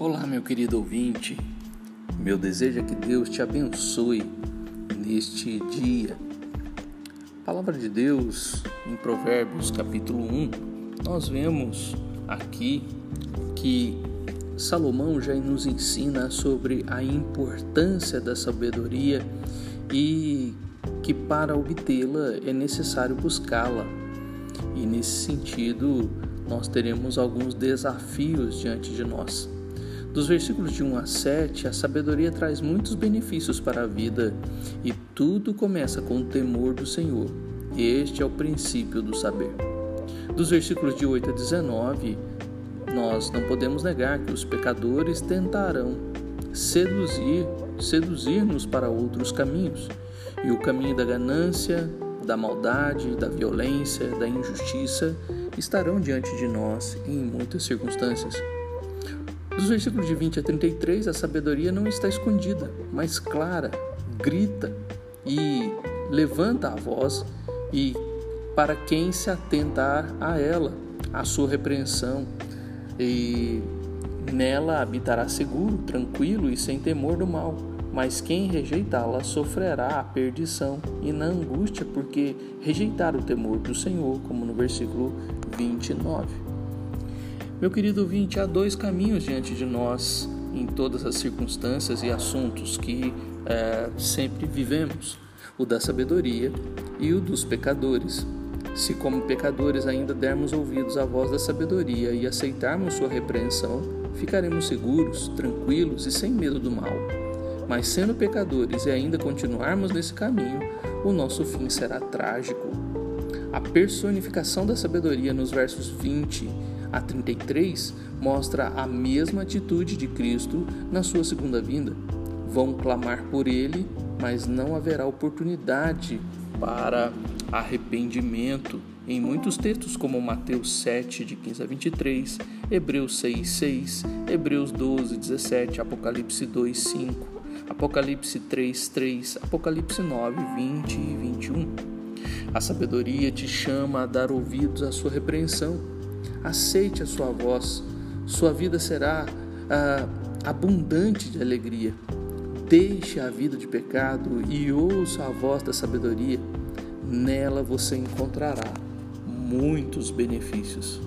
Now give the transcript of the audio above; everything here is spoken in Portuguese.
Meu querido ouvinte, meu desejo é que Deus te abençoe neste dia. palavra de Deus, em Provérbios capítulo 1, nós vemos aqui que Salomão já nos ensina sobre a importância da sabedoria e que para obtê-la é necessário buscá-la. E nesse sentido, nós teremos alguns desafios diante de nós. Dos versículos de 1 a 7, a sabedoria traz muitos benefícios para a vida e tudo começa com o temor do Senhor. Este é o princípio do saber. Dos versículos de 8 a 19, nós não podemos negar que os pecadores tentarão seduzir, seduzir-nos para outros caminhos. E o caminho da ganância, da maldade, da violência, da injustiça estarão diante de nós em muitas circunstâncias. Dos versículos de 20 a 33, a sabedoria não está escondida, mas clara, grita e levanta a voz e para quem se atentar a ela, a sua repreensão, e nela habitará seguro, tranquilo e sem temor do mal. Mas quem rejeitá-la sofrerá a perdição e na angústia, porque rejeitar o temor do Senhor, como no versículo 29. Meu querido ouvinte, há dois caminhos diante de nós em todas as circunstâncias e assuntos que é, sempre vivemos: o da sabedoria e o dos pecadores. Se, como pecadores, ainda dermos ouvidos à voz da sabedoria e aceitarmos sua repreensão, ficaremos seguros, tranquilos e sem medo do mal. Mas, sendo pecadores e ainda continuarmos nesse caminho, o nosso fim será trágico. A personificação da sabedoria nos versos 20 a 33 mostra a mesma atitude de Cristo na sua segunda vinda. Vão clamar por ele, mas não haverá oportunidade para arrependimento. Em muitos textos, como Mateus 7, de 15 a 23, Hebreus 6, 6, Hebreus 12, 17, Apocalipse 2, 5, Apocalipse 3, 3, Apocalipse 9, 20 e 21. A sabedoria te chama a dar ouvidos à sua repreensão. Aceite a sua voz. Sua vida será ah, abundante de alegria. Deixe a vida de pecado e ouça a voz da sabedoria nela você encontrará muitos benefícios.